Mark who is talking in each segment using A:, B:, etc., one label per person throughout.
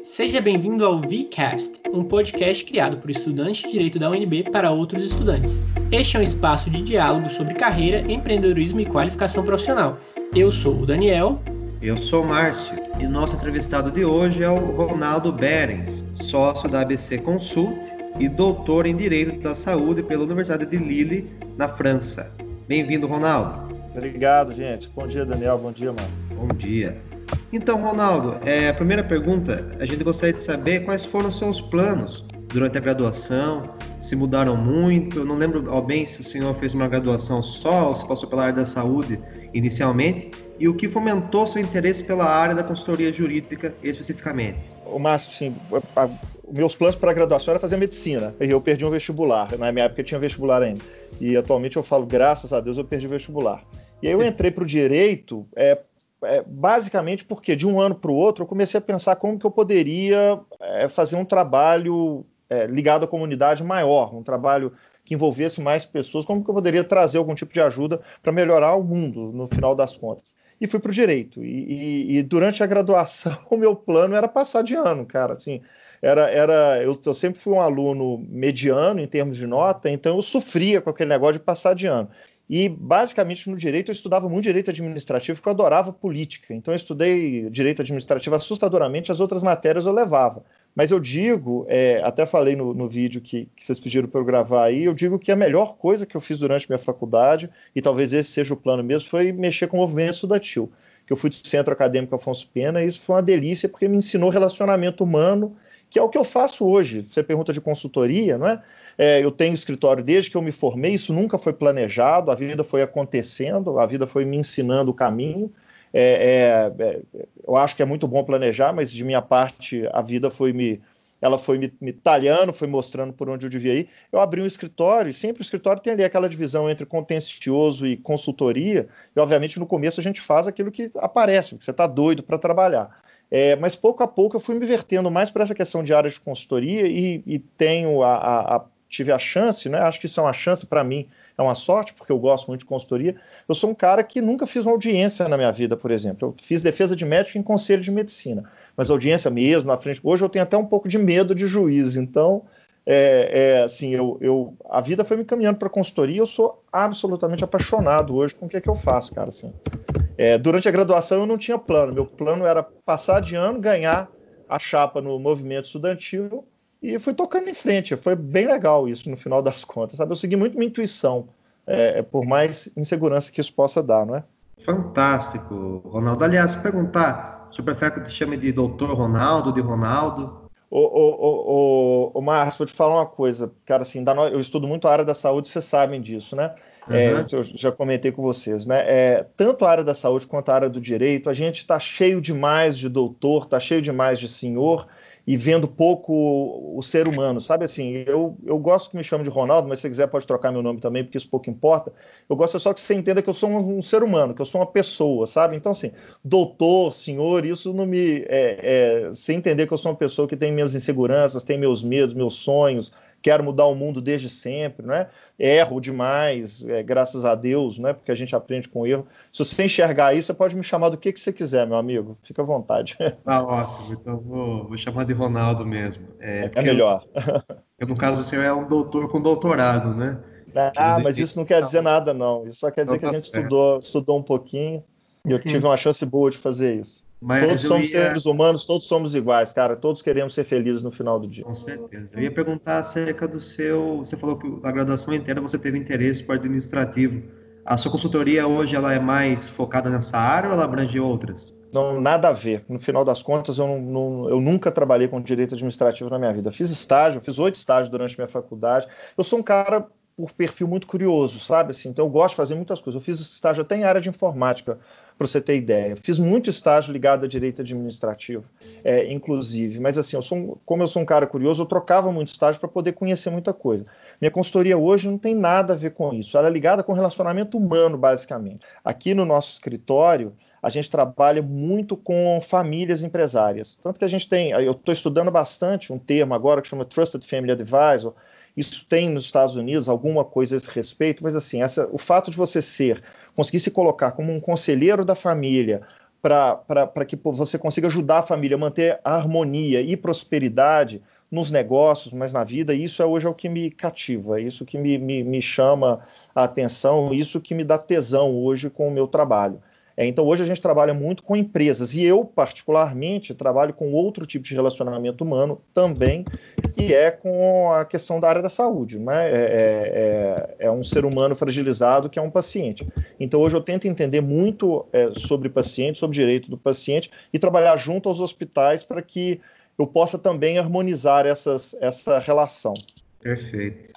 A: Seja bem-vindo ao VCast, um podcast criado por estudantes de direito da UNB para outros estudantes. Este é um espaço de diálogo sobre carreira, empreendedorismo e qualificação profissional. Eu sou o Daniel.
B: Eu sou o Márcio e nosso entrevistado de hoje é o Ronaldo Berens, sócio da ABC Consult e doutor em Direito da Saúde pela Universidade de Lille, na França. Bem-vindo, Ronaldo.
C: Obrigado, gente. Bom dia, Daniel. Bom dia, Márcio.
B: Bom dia. Então, Ronaldo, é, a primeira pergunta, a gente gostaria de saber quais foram os seus planos durante a graduação, se mudaram muito, não lembro ao bem se o senhor fez uma graduação só ou se passou pela área da saúde inicialmente, e o que fomentou seu interesse pela área da consultoria jurídica especificamente.
C: O Márcio, sim, meus planos para a graduação era fazer medicina. E eu perdi um vestibular. Na minha época eu tinha vestibular ainda. E atualmente eu falo, graças a Deus, eu perdi o vestibular. E aí eu entrei para o direito é, é, basicamente porque de um ano para o outro eu comecei a pensar como que eu poderia é, fazer um trabalho é, ligado à comunidade maior, um trabalho que envolvesse mais pessoas, como que eu poderia trazer algum tipo de ajuda para melhorar o mundo, no final das contas. E fui para o direito. E, e, e, durante a graduação, o meu plano era passar de ano, cara. Assim, era, era eu, eu, sempre fui um aluno mediano em termos de nota, então eu sofria com aquele negócio de passar de ano. E, basicamente, no direito, eu estudava muito direito administrativo, porque eu adorava política. Então, eu estudei direito administrativo assustadoramente, as outras matérias eu levava. Mas eu digo, é, até falei no, no vídeo que, que, vocês pediram para eu gravar aí, eu digo que a melhor coisa que eu fiz durante minha faculdade, e talvez esse seja o plano mesmo, foi mexer com o movimento estudantil. Que eu fui do Centro Acadêmico Afonso Pena, e isso foi uma delícia, porque me ensinou relacionamento humano, que é o que eu faço hoje. Você pergunta de consultoria, não é? É, eu tenho escritório desde que eu me formei, isso nunca foi planejado, a vida foi acontecendo, a vida foi me ensinando o caminho. É, é, é, eu acho que é muito bom planejar, mas de minha parte a vida foi me. Ela foi me, me talhando, foi mostrando por onde eu devia ir. Eu abri um escritório, e sempre o escritório tem ali aquela divisão entre contencioso e consultoria, e obviamente no começo a gente faz aquilo que aparece, porque você está doido para trabalhar. É, mas pouco a pouco eu fui me vertendo mais para essa questão de área de consultoria e, e tenho a, a, a tive a chance, né? Acho que isso é uma chance para mim, é uma sorte, porque eu gosto muito de consultoria. Eu sou um cara que nunca fiz uma audiência na minha vida, por exemplo. Eu fiz defesa de médico em conselho de medicina, mas audiência mesmo, na frente. Hoje eu tenho até um pouco de medo de juiz, então. É, é assim, eu, eu, a vida foi me caminhando para consultoria. Eu sou absolutamente apaixonado hoje com o que é que eu faço, cara. Assim, é, durante a graduação eu não tinha plano. Meu plano era passar de ano, ganhar a chapa no movimento estudantil e fui tocando em frente. Foi bem legal isso no final das contas, sabe? Eu segui muito minha intuição, é, é por mais insegurança que isso possa dar, não é?
B: Fantástico, Ronaldo. Aliás, perguntar, o senhor prefere que te chame de doutor Ronaldo, de Ronaldo?
C: Ô, ô, ô, ô, Márcio, vou te falar uma coisa, cara, assim, eu estudo muito a área da saúde, vocês sabem disso, né? Uhum. É, eu já comentei com vocês, né? É, tanto a área da saúde quanto a área do direito, a gente está cheio demais de doutor, está cheio demais de senhor, e vendo pouco o ser humano, sabe assim? Eu, eu gosto que me chame de Ronaldo, mas se você quiser pode trocar meu nome também, porque isso pouco importa. Eu gosto só que você entenda que eu sou um, um ser humano, que eu sou uma pessoa, sabe? Então, assim, doutor, senhor, isso não me. É, é, você entender que eu sou uma pessoa que tem minhas inseguranças, tem meus medos, meus sonhos, quero mudar o mundo desde sempre, né? Erro demais, é, graças a Deus, né? Porque a gente aprende com erro. Se você enxergar isso, você pode me chamar do que, que você quiser, meu amigo. Fica à vontade.
B: Tá ótimo, então vou, vou chamar de Ronaldo mesmo.
C: É, é melhor.
B: Eu, no caso, o senhor é um doutor com doutorado, né?
C: Ah, mas isso não quer dizer nada, não. Isso só quer dizer então, que a tá gente estudou, estudou um pouquinho e eu tive uma chance boa de fazer isso. Mas todos somos ia... seres humanos, todos somos iguais, cara. Todos queremos ser felizes no final do dia.
B: Com certeza. Eu ia perguntar acerca do seu. Você falou que a graduação inteira você teve interesse por administrativo. A sua consultoria hoje ela é mais focada nessa área ou ela abrange outras?
C: Não, nada a ver. No final das contas, eu, não, não, eu nunca trabalhei com direito administrativo na minha vida. Fiz estágio, fiz oito estágios durante minha faculdade. Eu sou um cara por perfil muito curioso, sabe? Assim, então eu gosto de fazer muitas coisas. Eu fiz estágio até em área de informática, para você ter ideia. Fiz muito estágio ligado a direito administrativo, é, inclusive. Mas assim, eu sou como eu sou um cara curioso, eu trocava muito estágio para poder conhecer muita coisa. Minha consultoria hoje não tem nada a ver com isso. Ela é ligada com relacionamento humano, basicamente. Aqui no nosso escritório, a gente trabalha muito com famílias empresárias. Tanto que a gente tem, eu estou estudando bastante um termo agora que chama Trusted Family Advisor, isso tem nos Estados Unidos alguma coisa a esse respeito, mas assim, essa, o fato de você ser, conseguir se colocar como um conselheiro da família para que você consiga ajudar a família a manter a harmonia e prosperidade nos negócios, mas na vida, isso é hoje é o que me cativa, é isso que me, me, me chama a atenção, isso que me dá tesão hoje com o meu trabalho. É, então, hoje a gente trabalha muito com empresas e eu, particularmente, trabalho com outro tipo de relacionamento humano também, que é com a questão da área da saúde. Né? É, é, é, é um ser humano fragilizado que é um paciente. Então, hoje eu tento entender muito é, sobre paciente, sobre direito do paciente e trabalhar junto aos hospitais para que eu possa também harmonizar essas, essa relação.
B: Perfeito.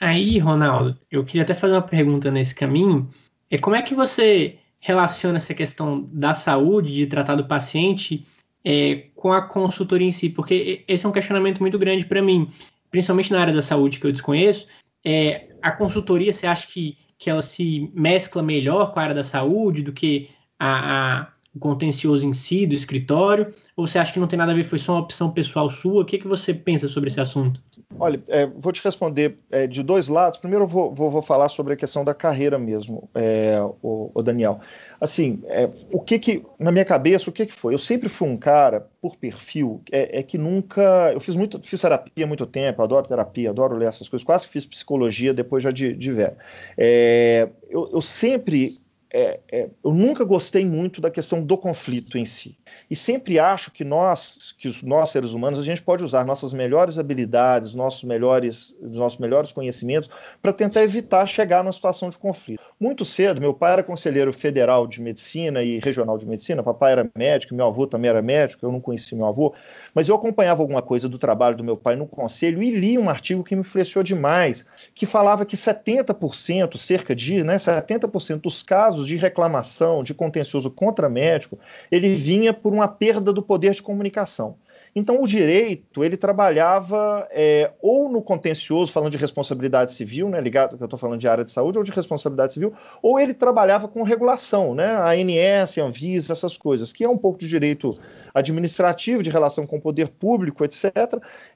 A: Aí, Ronaldo, eu queria até fazer uma pergunta nesse caminho. É como é que você relaciona essa questão da saúde, de tratar do paciente, é, com a consultoria em si? Porque esse é um questionamento muito grande para mim, principalmente na área da saúde que eu desconheço. É, a consultoria, você acha que, que ela se mescla melhor com a área da saúde do que a, a o contencioso em si, do escritório? Ou você acha que não tem nada a ver, foi só uma opção pessoal sua? O que, que você pensa sobre esse assunto?
C: Olha, é, vou te responder é, de dois lados. Primeiro, eu vou, vou, vou, falar sobre a questão da carreira mesmo, é, o, o, Daniel. Assim, é, o que que, na minha cabeça, o que que foi? Eu sempre fui um cara, por perfil, é, é que nunca. Eu fiz muito, fiz terapia há muito tempo, adoro terapia, adoro ler essas coisas, quase fiz psicologia depois já de, de velho. É, eu, eu sempre é, é, eu nunca gostei muito da questão do conflito em si. E sempre acho que nós, que os nós seres humanos, a gente pode usar nossas melhores habilidades, nossos melhores, nossos melhores conhecimentos para tentar evitar chegar numa situação de conflito. Muito cedo, meu pai era conselheiro federal de medicina e regional de medicina, papai era médico, meu avô também era médico, eu não conheci meu avô, mas eu acompanhava alguma coisa do trabalho do meu pai no conselho e li um artigo que me influenciou demais, que falava que 70%, cerca de, né, 70% dos casos de reclamação, de contencioso contra médico, ele vinha por uma perda do poder de comunicação. Então, o direito, ele trabalhava é, ou no contencioso, falando de responsabilidade civil, né, ligado que eu estou falando de área de saúde, ou de responsabilidade civil, ou ele trabalhava com regulação, né, a ANS, a Anvisa, essas coisas, que é um pouco de direito administrativo, de relação com o poder público, etc.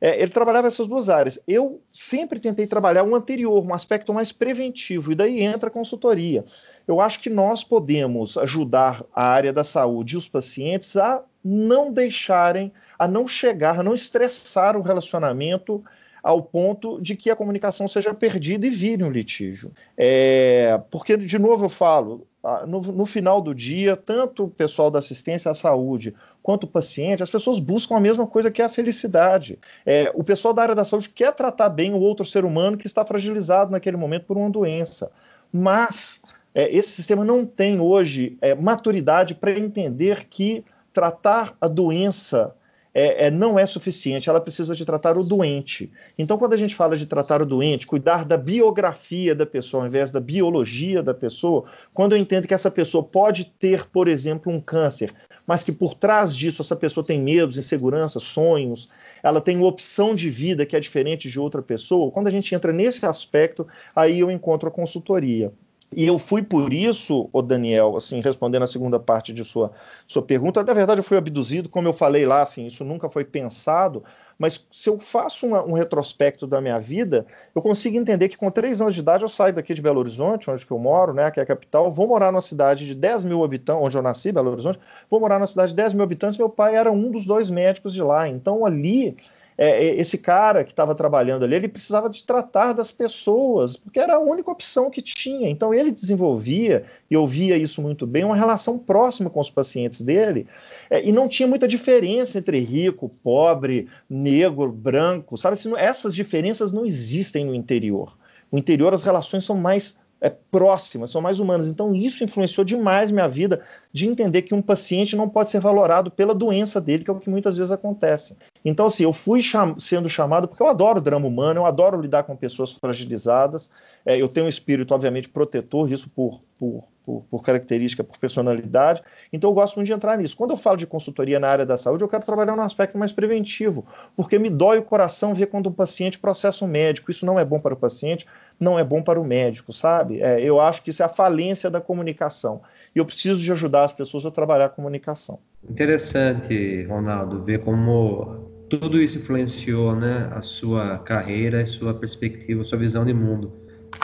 C: É, ele trabalhava essas duas áreas. Eu sempre tentei trabalhar um anterior, um aspecto mais preventivo, e daí entra a consultoria. Eu acho que nós podemos ajudar a área da saúde e os pacientes a não deixarem a não chegar, a não estressar o relacionamento ao ponto de que a comunicação seja perdida e vire um litígio. É, porque, de novo, eu falo, no, no, final do dia, tanto o pessoal da assistência à saúde quanto o paciente, as pessoas buscam a mesma coisa que é a felicidade. É, o pessoal da área da saúde quer tratar bem o outro ser humano que está fragilizado naquele momento por uma doença. Mas é, esse sistema não tem hoje é, maturidade para entender que tratar a doença é, é, não é suficiente, ela precisa de tratar o doente. Então, quando a gente fala de tratar o doente, cuidar da biografia da pessoa ao invés da biologia da pessoa, quando eu entendo que essa pessoa pode ter, por exemplo, um câncer, mas que por trás disso essa pessoa tem medos, inseguranças, sonhos, ela tem uma opção de vida que é diferente de outra pessoa, quando a gente entra nesse aspecto, aí eu encontro a consultoria. E eu fui por isso, o Daniel, assim, respondendo a segunda parte de sua, sua pergunta, na verdade eu fui abduzido, como eu falei lá, assim, isso nunca foi pensado, mas se eu faço uma, um retrospecto da minha vida, eu consigo entender que com três anos de idade eu saio daqui de Belo Horizonte, onde eu moro, né, que é a capital, vou morar numa cidade de 10 mil habitantes, onde eu nasci, Belo Horizonte, vou morar numa cidade de 10 mil habitantes, meu pai era um dos dois médicos de lá, então ali é, é, esse cara que estava trabalhando ali, ele precisava de tratar das pessoas, porque era a única opção que tinha. Então ele desenvolvia, e eu via isso muito bem, uma relação próxima com os pacientes dele, é, e não tinha muita diferença entre rico, pobre, negro, branco, sabe? Essas diferenças não existem no interior. No interior as relações são mais é, próximas, são mais humanas. Então, isso influenciou demais minha vida de entender que um paciente não pode ser valorado pela doença dele, que é o que muitas vezes acontece. Então, assim, eu fui cham sendo chamado porque eu adoro drama humano, eu adoro lidar com pessoas fragilizadas, é, eu tenho um espírito, obviamente, protetor, isso por, por por, por, característica, por personalidade. Então eu gosto muito de entrar nisso. Quando eu falo de consultoria na área da saúde, eu quero trabalhar num aspecto mais preventivo, porque me dói o coração ver quando um paciente processa um médico. Isso não é bom para o paciente, não é bom para o médico, sabe? É, eu acho que isso é a falência da comunicação. E eu preciso de ajudar as pessoas a trabalhar a comunicação.
B: Interessante, Ronaldo, ver como tudo isso influenciou né, a sua carreira, a sua perspectiva, a sua visão de mundo.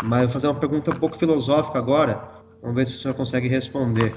B: Mas eu vou fazer uma pergunta um pouco filosófica agora Vamos ver se o senhor consegue responder.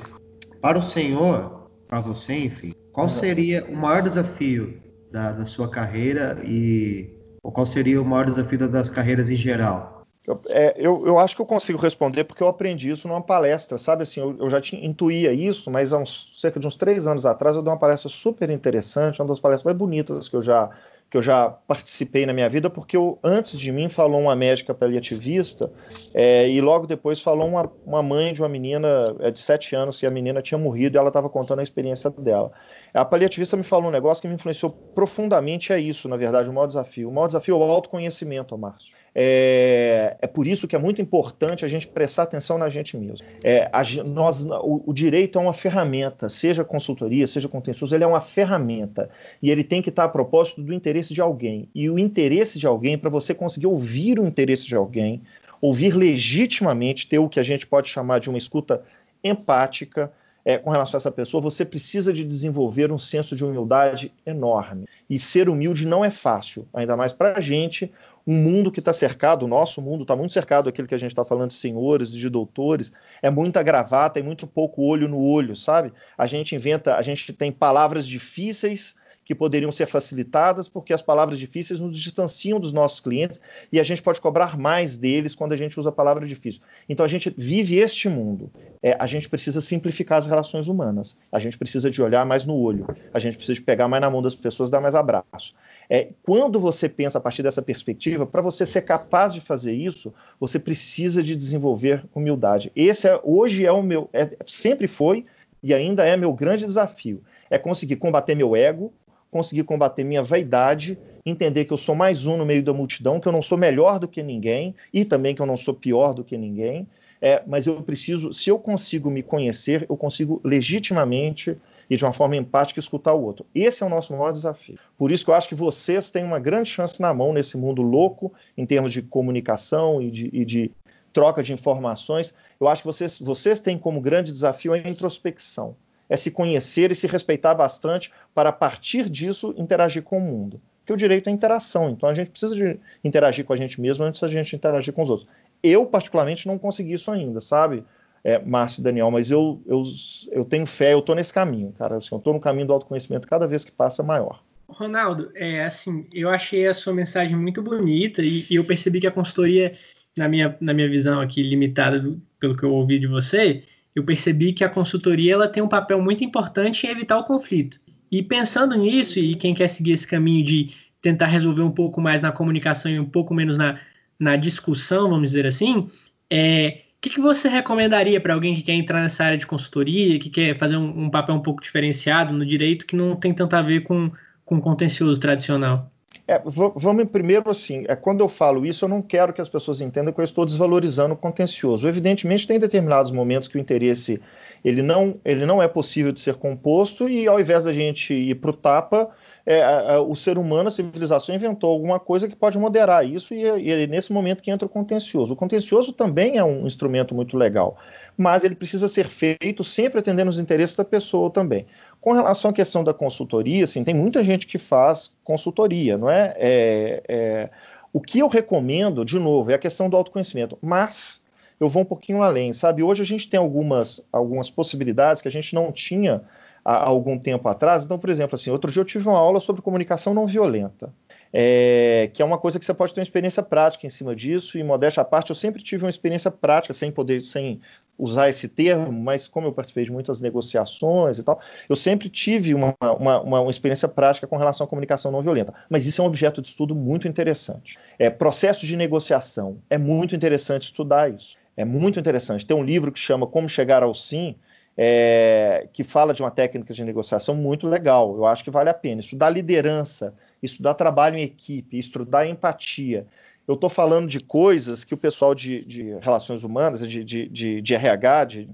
B: Para o senhor, para você, enfim, qual seria o maior desafio da, da sua carreira e ou qual seria o maior desafio das carreiras em geral?
C: Eu, é, eu, eu, acho que eu consigo responder porque eu aprendi isso numa palestra, sabe? Assim, eu, eu já tinha, intuía isso, mas há uns, cerca de uns três anos atrás eu dei uma palestra super interessante, uma das palestras mais bonitas que eu já que eu já participei na minha vida, porque eu, antes de mim falou uma médica paliativista é, e logo depois falou uma, uma mãe de uma menina é, de sete anos que a menina tinha morrido e ela estava contando a experiência dela. A paliativista me falou um negócio que me influenciou profundamente, é isso, na verdade, o maior desafio. O maior desafio é o autoconhecimento, Márcio. É, é por isso que é muito importante a gente prestar atenção na gente mesmo. É, a, nós, o, o, direito é uma ferramenta, seja consultoria, seja contencioso, ele é uma ferramenta. E ele tem que estar a propósito do interesse de alguém. E o interesse de alguém, para você conseguir ouvir o interesse de alguém, ouvir legitimamente, ter o que a gente pode chamar de uma escuta empática, é, com relação a essa pessoa, você precisa de desenvolver um senso de humildade enorme. E ser humilde não é fácil, ainda mais para a gente, um mundo que está cercado, o nosso mundo está muito cercado, aquilo que a gente está falando de senhores, de doutores, é muita gravata e muito pouco olho no olho, sabe? A gente inventa, a gente tem palavras difíceis que poderiam ser facilitadas, porque as palavras difíceis nos distanciam dos nossos clientes e a gente pode cobrar mais deles quando a gente usa a palavra difícil. Então a gente vive este mundo. É, a gente precisa simplificar as relações humanas. A gente precisa de olhar mais no olho. A gente precisa de pegar mais na mão das pessoas, dar mais abraço. É, quando você pensa a partir dessa perspectiva, para você ser capaz de fazer isso, você precisa de desenvolver humildade. Esse é, hoje é o meu, é, sempre foi e ainda é meu grande desafio. É conseguir combater meu ego, conseguir combater minha vaidade, entender que eu sou mais um no meio da multidão, que eu não sou melhor do que ninguém e também que eu não sou pior do que ninguém. É, mas eu preciso, se eu consigo me conhecer, eu consigo legitimamente e de uma forma empática escutar o outro. Esse é o nosso maior desafio. Por isso que eu acho que vocês têm uma grande chance na mão nesse mundo louco, em termos de comunicação e de, e de troca de informações. Eu acho que vocês, vocês têm como grande desafio a introspecção é se conhecer e se respeitar bastante para, a partir disso, interagir com o mundo. Porque o direito é interação, então a gente precisa de interagir com a gente mesmo antes da gente interagir com os outros. Eu, particularmente, não consegui isso ainda, sabe, é, Márcio e Daniel, mas eu, eu, eu tenho fé, eu estou nesse caminho, cara. Assim, eu estou no caminho do autoconhecimento cada vez que passa maior.
A: Ronaldo, é assim, eu achei a sua mensagem muito bonita e, e eu percebi que a consultoria, na minha, na minha visão aqui limitada do, pelo que eu ouvi de você, eu percebi que a consultoria ela tem um papel muito importante em evitar o conflito. E pensando nisso, e quem quer seguir esse caminho de tentar resolver um pouco mais na comunicação e um pouco menos na, na discussão, vamos dizer assim, é, o que, que você recomendaria para alguém que quer entrar nessa área de consultoria, que quer fazer um, um, papel um pouco diferenciado no direito, que não tem tanto a ver com, com contencioso tradicional?
C: É, vamos primeiro assim, é, quando eu falo isso, eu não quero que as pessoas entendam que eu estou desvalorizando o contencioso. Evidentemente, tem determinados momentos que o interesse ele não, ele não é possível de ser composto e ao invés da gente ir para o tapa, é, a, o ser humano, a civilização inventou alguma coisa que pode moderar isso e, e nesse momento que entra o contencioso. O contencioso também é um instrumento muito legal, mas ele precisa ser feito sempre atendendo os interesses da pessoa também. Com relação à questão da consultoria, assim, tem muita gente que faz consultoria, não é? é, é o que eu recomendo, de novo, é a questão do autoconhecimento, mas eu vou um pouquinho além, sabe? Hoje a gente tem algumas, algumas possibilidades que a gente não tinha há algum tempo atrás. Então, por exemplo, assim, outro dia eu tive uma aula sobre comunicação não violenta, é, que é uma coisa que você pode ter uma experiência prática em cima disso, e modéstia à parte, eu sempre tive uma experiência prática, sem poder, sem usar esse termo, mas como eu participei de muitas negociações e tal, eu sempre tive uma, uma, uma, experiência prática com relação à comunicação não violenta. Mas isso é um objeto de estudo muito interessante. É, processo de negociação, é muito interessante estudar isso. É muito interessante. Tem um livro que chama Como Chegar ao Sim, é, que fala de uma técnica de negociação muito legal. Eu acho que vale a pena. Estudar liderança, estudar trabalho em equipe, estudar empatia. Eu estou falando de coisas que o pessoal de, de relações humanas, de, de, de, de RH, de,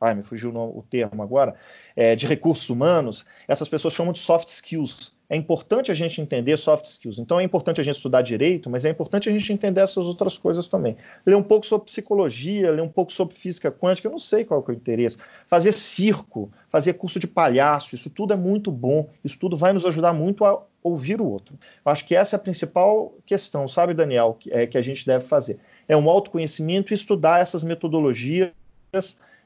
C: ai, me fugiu o termo agora, é, de recursos humanos, essas pessoas chamam de soft skills. É importante a gente entender soft skills. Então é importante a gente estudar direito, mas é importante a gente entender essas outras coisas também. Ler um pouco sobre psicologia, ler um pouco sobre física quântica, eu não sei qual é o interesse. Fazer circo, fazer curso de palhaço, isso tudo é muito bom. Isso tudo vai nos ajudar muito a ouvir o outro. Eu acho que essa é a principal questão, sabe, Daniel, que, é, que a gente deve fazer. É um autoconhecimento e estudar essas metodologias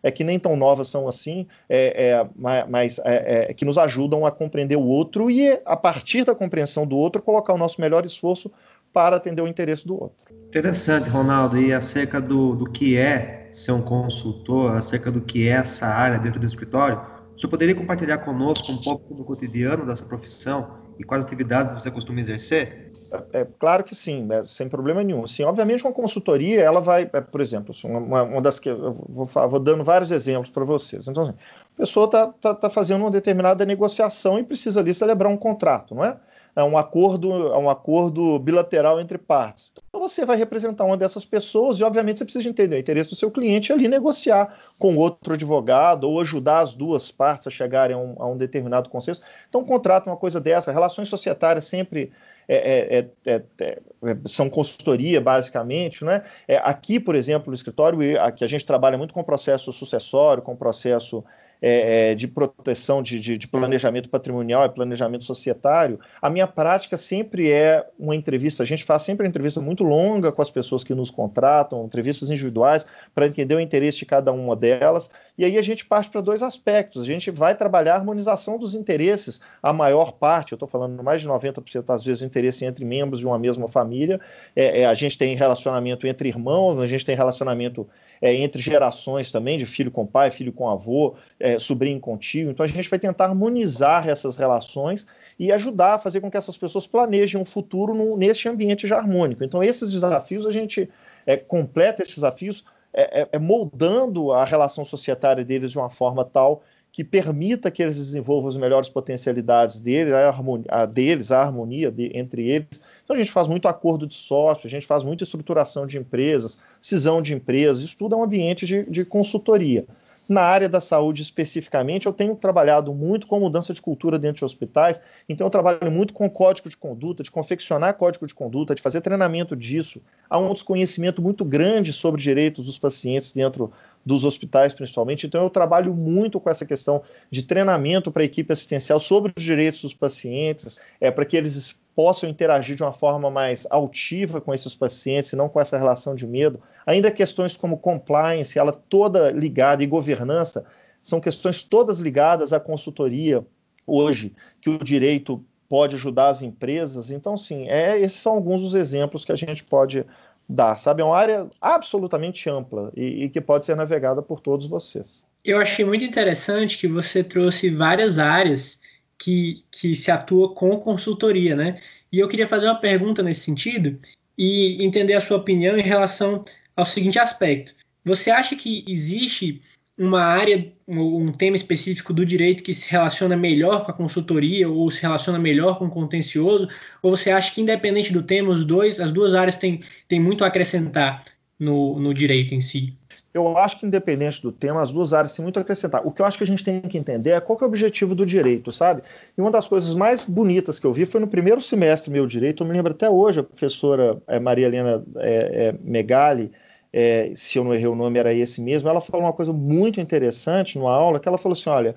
C: é que nem tão novas são assim, é, é, mas é, é, que nos ajudam a compreender o outro e, a partir da compreensão do outro, colocar o nosso melhor esforço para atender o interesse do outro.
B: Interessante, Ronaldo, e acerca do, do que é ser um consultor, acerca do que é essa área dentro do escritório, o senhor poderia compartilhar conosco um pouco do cotidiano dessa profissão e quais atividades você costuma exercer?
C: É, claro que sim, né, sem problema nenhum. Sim, obviamente, uma consultoria, ela vai, é, por exemplo, assim, uma, uma, das que eu vou, vou dando vários exemplos para vocês. Então, assim, a pessoa está tá, tá fazendo uma determinada negociação e precisa ali celebrar um contrato, não é? É um acordo, é um acordo bilateral entre partes. Então você vai representar uma dessas pessoas e, obviamente, você precisa entender o interesse do seu cliente ali negociar com outro advogado ou ajudar as duas partes a chegarem a um, a um determinado consenso. Então, um contrato, uma coisa dessa, relações societárias sempre é, é, é, é, são consultoria, basicamente. Né? aqui, por exemplo, no escritório, aqui a gente trabalha muito com processo sucessório, com processo é, é, de proteção de, de, de, planejamento patrimonial e planejamento societário, a minha prática sempre é uma entrevista. A gente faz sempre uma entrevista muito longa com as pessoas que nos contratam, entrevistas individuais, para entender o interesse de cada uma delas. E aí a gente parte para dois aspectos. A gente vai trabalhar a harmonização dos interesses, a maior parte, eu estou falando mais de 90% às vezes, interesse entre membros de uma mesma família. É, é, a gente tem relacionamento entre irmãos, a gente tem relacionamento é, entre gerações também, de filho com pai, filho com avô, é, sobrinho com tio. Então a gente vai tentar harmonizar essas relações e ajudar a fazer com que essas pessoas planejem um futuro no, nesse ambiente já harmônico. Então esses desafios a gente é, completa esses desafios é, é, é moldando a relação societária deles de uma forma tal que permita que eles desenvolvam as melhores potencialidades deles, a, harmonia, a deles, a harmonia de, entre eles. Então a gente faz muito acordo de sócio, a gente faz muita estruturação de empresas, cisão de empresas, isso tudo é um ambiente de, de consultoria. Na área da saúde especificamente, eu tenho trabalhado muito com mudança de cultura dentro de hospitais, então eu trabalho muito com código de conduta, de confeccionar código de conduta, de fazer treinamento disso. Há um desconhecimento muito grande sobre direitos dos pacientes dentro dos hospitais, principalmente. Então, eu trabalho muito com essa questão de treinamento para a equipe assistencial sobre os direitos dos pacientes, é, para que eles possam interagir de uma forma mais altiva com esses pacientes e não com essa relação de medo. Ainda questões como compliance, ela toda ligada, e governança, são questões todas ligadas à consultoria hoje, que o direito pode ajudar as empresas. Então, sim, é, esses são alguns dos exemplos que a gente pode dar, sabe? É uma área absolutamente ampla e, e que pode ser navegada por todos vocês.
A: Eu achei muito interessante que você trouxe várias áreas que, que se atua com consultoria, né? E eu queria fazer uma pergunta nesse sentido e entender a sua opinião em relação ao seguinte aspecto. Você acha que existe uma área, um tema específico do direito que se relaciona melhor com a consultoria ou se relaciona melhor com o contencioso? Ou você acha que, independente do tema, os dois, as duas áreas têm, têm muito a acrescentar no, no direito em si?
C: Eu acho que, independente do tema, as duas áreas têm muito a acrescentar. O que eu acho que a gente tem que entender é qual é o objetivo do direito, sabe? E uma das coisas mais bonitas que eu vi foi no primeiro semestre meu direito, eu me lembro até hoje, a professora é, Maria Helena é, é, Megali, é, se eu não errei o nome, era esse mesmo, ela falou uma coisa muito interessante numa aula, que ela falou assim, olha,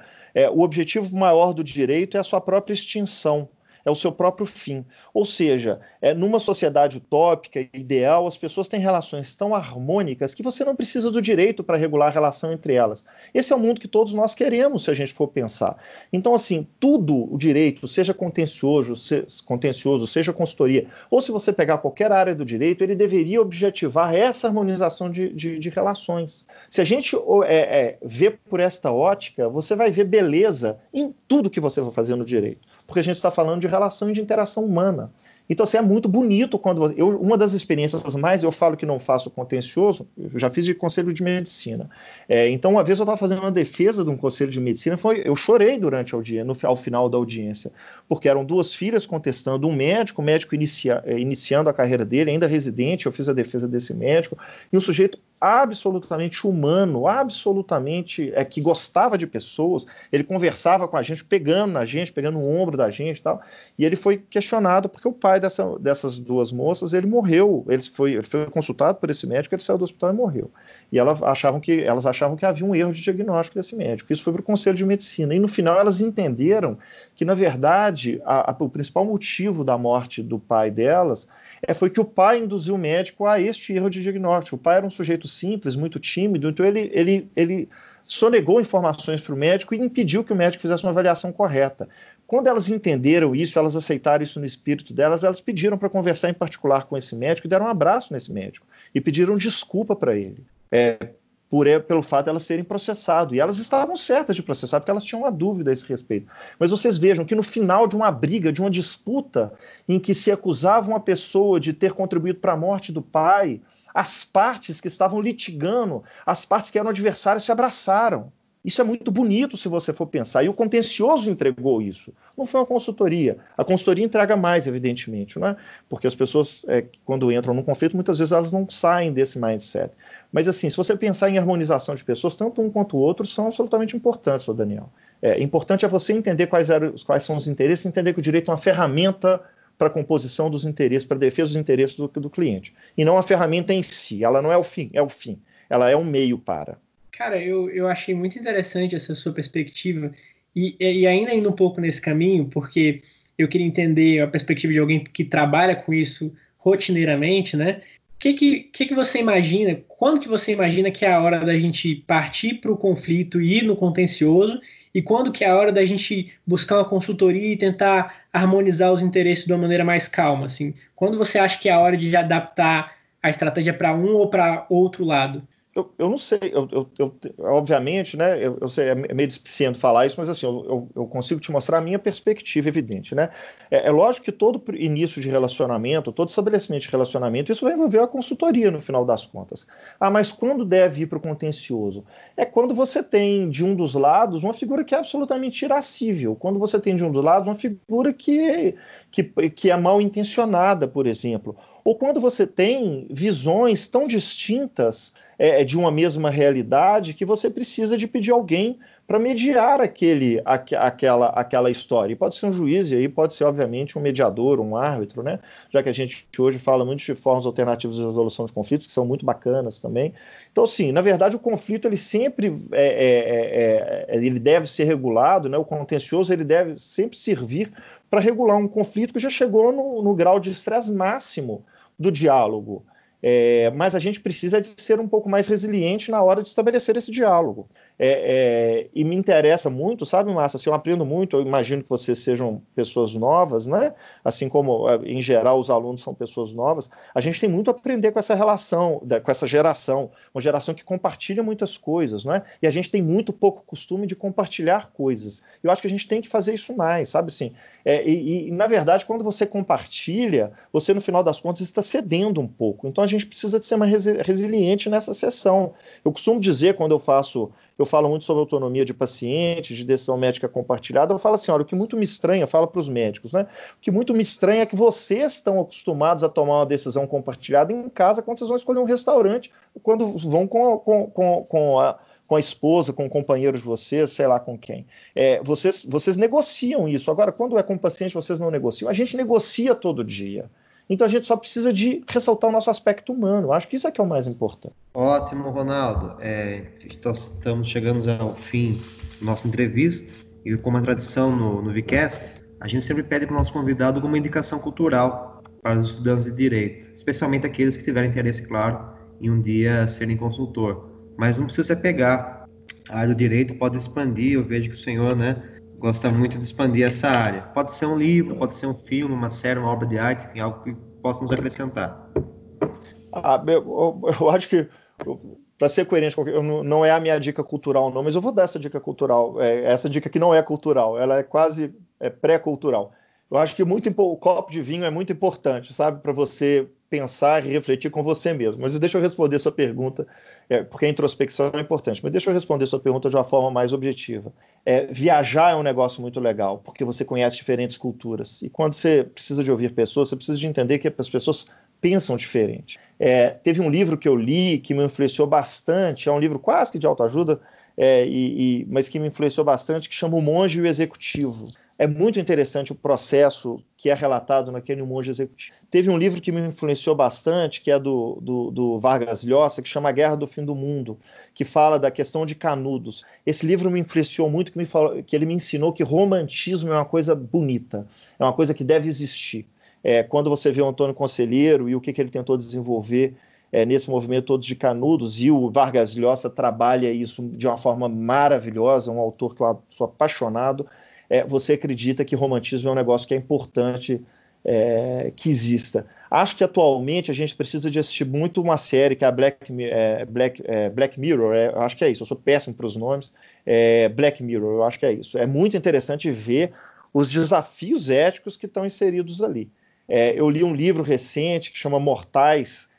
C: o objetivo maior do direito é a sua própria extinção é o seu próprio fim. Ou seja, é numa sociedade utópica, ideal, as pessoas têm relações tão harmônicas que você não precisa do direito para regular a relação entre elas. Esse é o mundo que todos nós queremos, se a gente for pensar. Então, assim, tudo o direito, seja contencioso, se, contencioso, seja consultoria, ou se você pegar qualquer área do direito, ele deveria objetivar essa harmonização de, de, de relações. Se a gente é, é, vê por esta ótica, você vai ver beleza em tudo que você vai fazer no direito porque a gente está falando de relação e de interação humana. Então, assim, é muito bonito quando. Eu, uma das experiências mais, eu falo que não faço contencioso, eu já fiz de conselho de medicina. É, então, uma vez eu estava fazendo uma defesa de um conselho de medicina, foi, eu chorei durante a audiência, no, ao final da audiência, porque eram duas filhas contestando um médico, o médico inicia, é, iniciando a carreira dele, ainda residente, eu fiz a defesa desse médico, e um sujeito absolutamente humano, absolutamente é que gostava de pessoas. Ele conversava com a gente, pegando na gente, pegando no ombro da gente, e tal. E ele foi questionado porque o pai dessa, dessas duas moças ele morreu. Ele foi, ele foi consultado por esse médico, ele saiu do hospital e morreu. E elas achavam que elas achavam que havia um erro de diagnóstico desse médico. Isso foi para o conselho de medicina. E no final elas entenderam que na verdade a, a, o principal motivo da morte do pai delas é, foi que o pai induziu o médico a este erro de diagnóstico. O pai era um sujeito simples, muito tímido, então ele, ele, ele sonegou informações para o médico e impediu que o médico fizesse uma avaliação correta. Quando elas entenderam isso, elas aceitaram isso no espírito delas, elas pediram para conversar em particular com esse médico deram um abraço nesse médico e pediram desculpa para ele. É, por, pelo fato de elas serem processado. E elas estavam certas de processar, porque elas tinham uma dúvida a esse respeito. Mas vocês vejam que no final de uma briga, de uma disputa, em que se acusava uma pessoa de ter contribuído para a morte do pai, as partes que estavam litigando, as partes que eram adversárias se abraçaram. Isso é muito bonito se você for pensar. E o contencioso entregou isso. Não foi uma consultoria. A consultoria entrega mais, evidentemente, não é? Porque as pessoas, é, quando entram num conflito, muitas vezes elas não saem desse mindset. Mas, assim, se você pensar em harmonização de pessoas, tanto um quanto o outro são absolutamente importantes, Daniel. É, importante é você entender quais, eram, quais são os interesses, entender que o direito é uma ferramenta para a composição dos interesses, para a defesa dos interesses do, do cliente. E não a ferramenta em si. Ela não é o fim, é o fim. Ela é um meio para.
A: Cara, eu, eu achei muito interessante essa sua perspectiva e, e ainda indo um pouco nesse caminho, porque eu queria entender a perspectiva de alguém que trabalha com isso rotineiramente, né? O que, que, que, que você imagina? Quando que você imagina que é a hora da gente partir para o conflito e ir no contencioso? E quando que é a hora da gente buscar uma consultoria e tentar harmonizar os interesses de uma maneira mais calma? Assim? Quando você acha que é a hora de adaptar a estratégia para um ou para outro lado?
C: Eu, eu não sei, eu, eu, eu obviamente, né, eu, eu, sei, é meio despiciento falar isso, mas assim, eu, eu, consigo te mostrar a minha perspectiva, evidente, né? É, é, lógico que todo início de relacionamento, todo estabelecimento de relacionamento, isso vai envolver a consultoria no final das contas. Ah, mas quando deve ir para o contencioso? É quando você tem de um dos lados uma figura que é absolutamente irascível, quando você tem de um dos lados uma figura que, que, que é mal intencionada, por exemplo, ou quando você tem visões tão distintas é, de uma mesma realidade que você precisa de pedir alguém para mediar aquele, aqu, aquela, aquela história. E pode ser um juiz, e aí pode ser, obviamente, um mediador, um árbitro, né? Já que a gente hoje fala muito de formas alternativas de resolução de conflitos, que são muito bacanas também. Então, sim, na verdade, o conflito ele sempre é, é, é, é ele deve ser regulado, né? O contencioso ele deve sempre servir para regular um conflito que já chegou no, no grau de estresse máximo do diálogo. É, mas a gente precisa de ser um pouco mais resiliente na hora de estabelecer esse diálogo. É, é, e me interessa muito, sabe, Márcia? Assim, eu aprendo muito, eu imagino que vocês sejam pessoas novas, né? Assim como, é, em geral, os alunos são pessoas novas. A gente tem muito a aprender com essa relação, com essa geração, uma geração que compartilha muitas coisas, né? E a gente tem muito pouco costume de compartilhar coisas. Eu acho que a gente tem que fazer isso mais, sabe assim? É, e, e, na verdade, quando você compartilha, você, no final das contas, está cedendo um pouco. Então, a gente precisa de ser mais resiliente nessa sessão. Eu costumo dizer, quando eu faço eu falo muito sobre autonomia de pacientes, de decisão médica compartilhada. Eu falo assim: olha, o que muito me estranha, falo para os médicos, né? O que muito me estranha é que vocês estão acostumados a tomar uma decisão compartilhada em casa quando vocês vão escolher um restaurante, quando vão com, com, com, com a com a esposa, com o companheiro de vocês, sei lá com quem. É, vocês, vocês negociam isso. Agora, quando é com o paciente, vocês não negociam. A gente negocia todo dia. Então a gente só precisa de ressaltar o nosso aspecto humano. Acho que isso é que é o mais importante.
B: Ótimo, Ronaldo. É, estamos chegando ao fim da nossa entrevista e como a tradição no, no VCast, a gente sempre pede para o nosso convidado alguma indicação cultural para os estudantes de direito, especialmente aqueles que tiverem interesse, claro, em um dia serem consultor. Mas não precisa pegar. A área do direito pode expandir. Eu vejo que o senhor, né, gosta muito de expandir essa área. Pode ser um livro, pode ser um filme, uma série, uma obra de arte, enfim, algo que possa nos acrescentar.
C: Ah, eu, eu acho que para ser coerente, não é a minha dica cultural, não, mas eu vou dar essa dica cultural. É, essa dica que não é cultural, ela é quase é pré-cultural. Eu acho que muito o copo de vinho é muito importante, sabe, para você pensar e refletir com você mesmo. Mas deixa eu responder sua pergunta, é, porque a introspecção é importante, mas deixa eu responder sua pergunta de uma forma mais objetiva. É, viajar é um negócio muito legal, porque você conhece diferentes culturas. E quando você precisa de ouvir pessoas, você precisa de entender que as pessoas pensam diferente. É, teve um livro que eu li que me influenciou bastante, é um livro quase que de autoajuda, é, e, e, mas que me influenciou bastante, que chama O Monge e o Executivo é muito interessante o processo que é relatado naquele monge executivo. Teve um livro que me influenciou bastante, que é do, do, do, Vargas Llosa, que chama Guerra do Fim do Mundo, que fala da questão de Canudos. Esse livro me influenciou muito, que, me falou, que ele me ensinou que romantismo é uma coisa bonita, é uma coisa que deve existir. É, quando você vê o Antônio Conselheiro e o que, que ele tentou desenvolver é, nesse movimento Todos de Canudos, e o Vargas Llosa trabalha isso de uma forma maravilhosa, um autor que eu sou apaixonado. É, você acredita que romantismo é um negócio que é importante é, que exista. Acho que atualmente a gente precisa de assistir muito uma série que é a Black, é, Black, é, Black Mirror, é, acho que é isso, eu sou péssimo para os nomes, é, Black Mirror, eu acho que é isso. É muito interessante ver os desafios éticos que estão inseridos ali. É, eu li um livro recente que chama Mortais,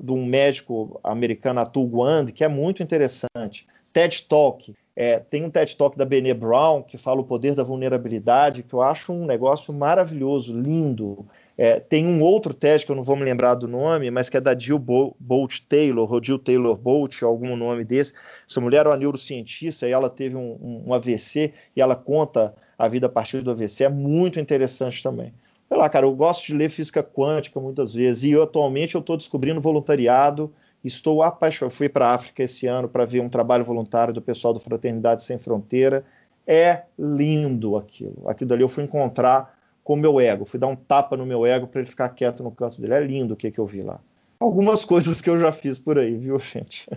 C: de um médico americano, Atul Gawande, que é muito interessante. TED Talk, é, tem um TED Talk da Brené Brown que fala o poder da vulnerabilidade, que eu acho um negócio maravilhoso, lindo. É, tem um outro TED que eu não vou me lembrar do nome, mas que é da Jill Bolt Taylor, ou Jill Taylor Bolt, algum nome desse. Essa mulher é uma neurocientista e ela teve um, um AVC e ela conta a vida a partir do AVC. É muito interessante também. Sei lá, cara, eu gosto de ler física quântica muitas vezes e eu, atualmente eu estou descobrindo voluntariado Estou apaixonado. Fui para a África esse ano para ver um trabalho voluntário do pessoal do Fraternidade Sem Fronteira. É lindo aquilo. Aquilo dali eu fui encontrar com o meu ego. Fui dar um tapa no meu ego para ele ficar quieto no canto dele. É lindo o que, que eu vi lá. Algumas coisas que eu já fiz por aí, viu, gente?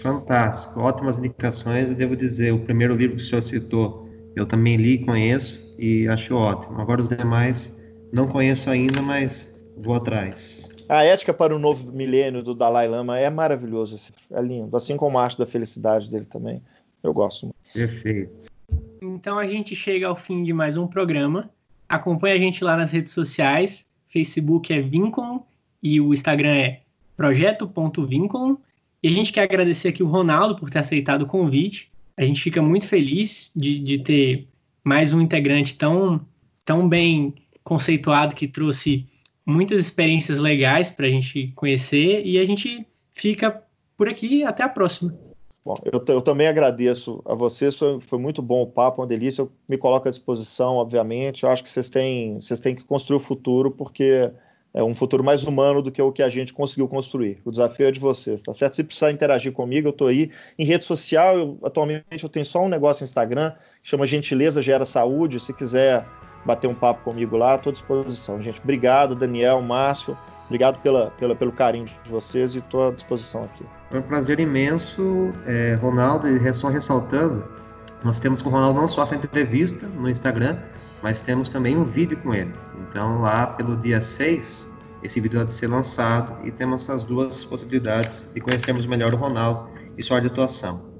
B: Fantástico. Ótimas indicações. Eu devo dizer, o primeiro livro que o senhor citou, eu também li, conheço e acho ótimo. Agora os demais não conheço ainda, mas vou atrás.
C: A Ética para o Novo Milênio do Dalai Lama é maravilhoso, é lindo, assim como a Arte da Felicidade dele também. Eu gosto. Muito.
B: Perfeito.
A: Então a gente chega ao fim de mais um programa. Acompanhe a gente lá nas redes sociais. Facebook é Vincom e o Instagram é projeto.vincom. E a gente quer agradecer aqui o Ronaldo por ter aceitado o convite. A gente fica muito feliz de, de ter mais um integrante tão, tão bem conceituado que trouxe muitas experiências legais para a gente conhecer e a gente fica por aqui. Até a próxima.
C: Bom, eu, eu também agradeço a vocês, foi, foi, muito bom o papo, uma delícia. Eu me coloco à disposição, obviamente. Eu acho que vocês têm, vocês têm que construir o futuro, porque é um futuro mais humano do que o que a gente conseguiu construir. O desafio é de vocês, tá certo? Se precisar interagir comigo, eu estou aí. Em rede social, eu, atualmente eu tenho só um negócio no Instagram, que chama Gentileza Gera Saúde. Se quiser bater um papo comigo lá, estou à disposição. Gente, obrigado, Daniel, Márcio, obrigado pela, pela, pelo carinho de vocês e estou à disposição aqui.
B: Foi um prazer imenso, é, Ronaldo, e só ressaltando, nós temos com o Ronaldo não só essa entrevista no Instagram, mas temos também um vídeo com ele. Então, lá pelo dia 6, esse vídeo vai ser lançado e temos as duas possibilidades de conhecermos melhor o Ronaldo e sua atuação.